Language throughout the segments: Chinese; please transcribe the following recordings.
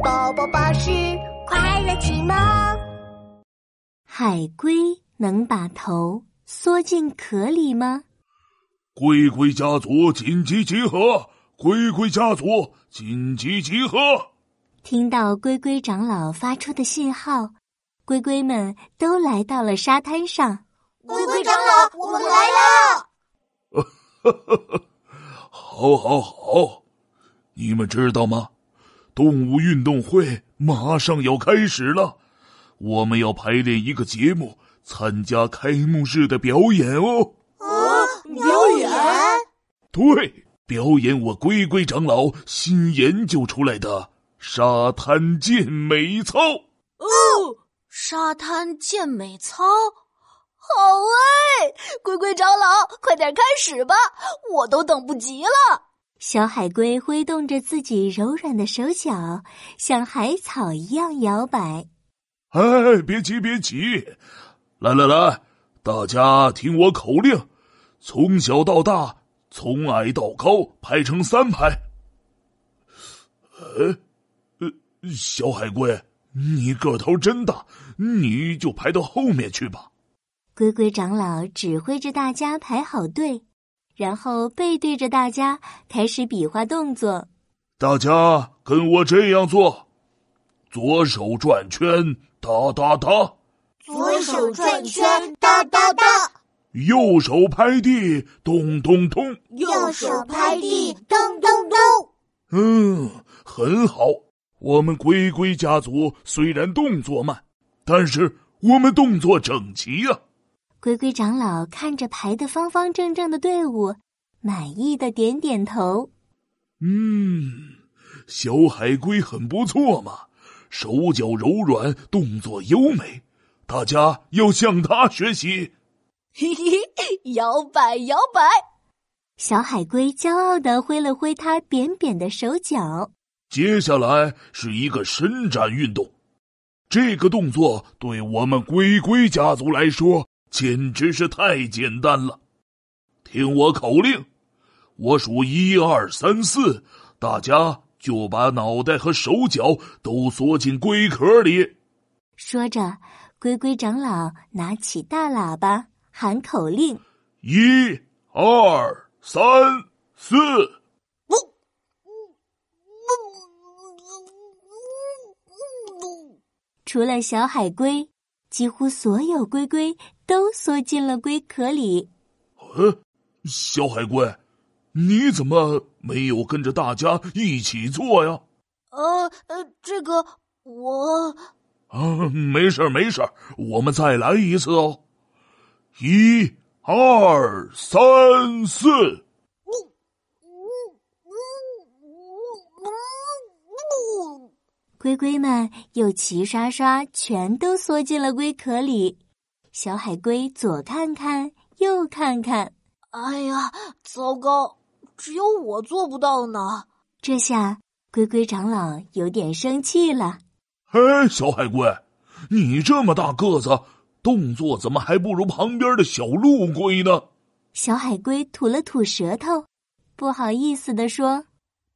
宝宝巴士快乐启蒙。海龟能把头缩进壳里吗？龟龟家族紧急集合！龟龟家族紧急集合！听到龟龟长老发出的信号，龟龟们都来到了沙滩上。龟龟长老，我们来了！好，好，好！你们知道吗？动物运动会马上要开始了，我们要排练一个节目，参加开幕式的表演哦。啊，表演？对，表演我龟龟长老新研究出来的沙滩健美操。哦，沙滩健美操，好哎！龟龟长老，快点开始吧，我都等不及了。小海龟挥动着自己柔软的手脚，像海草一样摇摆。哎，别急，别急，来来来，大家听我口令：从小到大，从矮到高，排成三排。呃，呃，小海龟，你个头真大，你就排到后面去吧。龟龟长老指挥着大家排好队。然后背对着大家开始比划动作，大家跟我这样做：左手转圈，哒哒哒；左手转圈，哒哒哒；右手拍地，咚咚咚；右手拍地，咚咚咚。嗯，很好。我们龟龟家族虽然动作慢，但是我们动作整齐呀。龟龟长老看着排得方方正正的队伍，满意的点点头。嗯，小海龟很不错嘛，手脚柔软，动作优美，大家要向他学习。嘿嘿嘿，摇摆摇摆。小海龟骄傲的挥了挥它扁扁的手脚。接下来是一个伸展运动，这个动作对我们龟龟家族来说。简直是太简单了！听我口令，我数一二三四，大家就把脑袋和手脚都缩进龟壳里。说着，龟龟长老拿起大喇叭喊口令：一二三四。除了小海龟。几乎所有龟龟都缩进了龟壳里。呃，小海龟，你怎么没有跟着大家一起做呀？呃呃，这个我……啊，没事没事我们再来一次哦。一、二、三、四。龟龟们又齐刷刷全都缩进了龟壳里，小海龟左看看右看看，哎呀，糟糕，只有我做不到呢！这下龟龟长老有点生气了。哎，小海龟，你这么大个子，动作怎么还不如旁边的小陆龟呢？小海龟吐了吐舌头，不好意思的说：“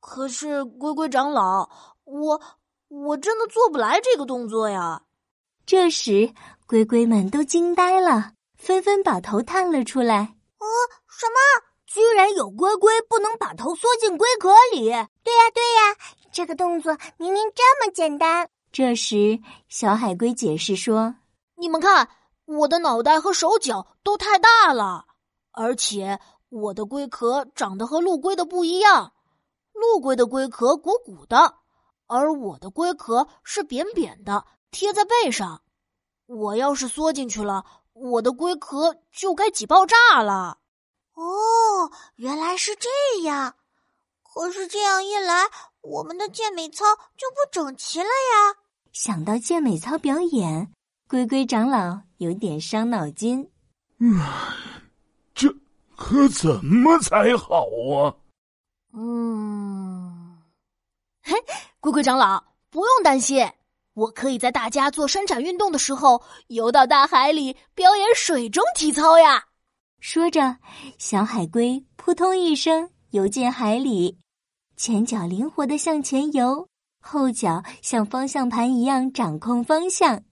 可是龟龟长老，我……”我真的做不来这个动作呀！这时，龟龟们都惊呆了，纷纷把头探了出来。啊，什么？居然有龟龟不能把头缩进龟壳里？对呀，对呀，这个动作明明这么简单。这时，小海龟解释说：“你们看，我的脑袋和手脚都太大了，而且我的龟壳长得和陆龟的不一样，陆龟的龟壳鼓鼓的。”而我的龟壳是扁扁的，贴在背上。我要是缩进去了，我的龟壳就该挤爆炸了。哦，原来是这样。可是这样一来，我们的健美操就不整齐了呀。想到健美操表演，龟龟长老有点伤脑筋。嗯，这可怎么才好啊？嗯，嘿。龟龟长老，不用担心，我可以在大家做伸展运动的时候游到大海里表演水中体操呀！说着，小海龟扑通一声游进海里，前脚灵活的向前游，后脚像方向盘一样掌控方向。哇，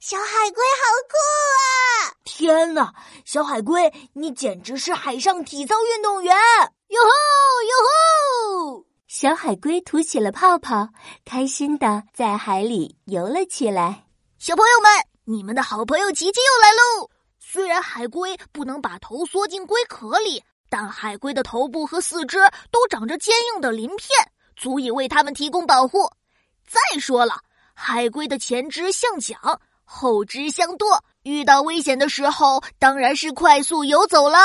小海龟好酷啊！天哪，小海龟，你简直是海上体操运动员！哟吼哟吼！小海龟吐起了泡泡，开心的在海里游了起来。小朋友们，你们的好朋友琪琪又来喽！虽然海龟不能把头缩进龟壳里，但海龟的头部和四肢都长着坚硬的鳞片。足以为它们提供保护。再说了，海龟的前肢像桨，后肢像舵，遇到危险的时候，当然是快速游走了。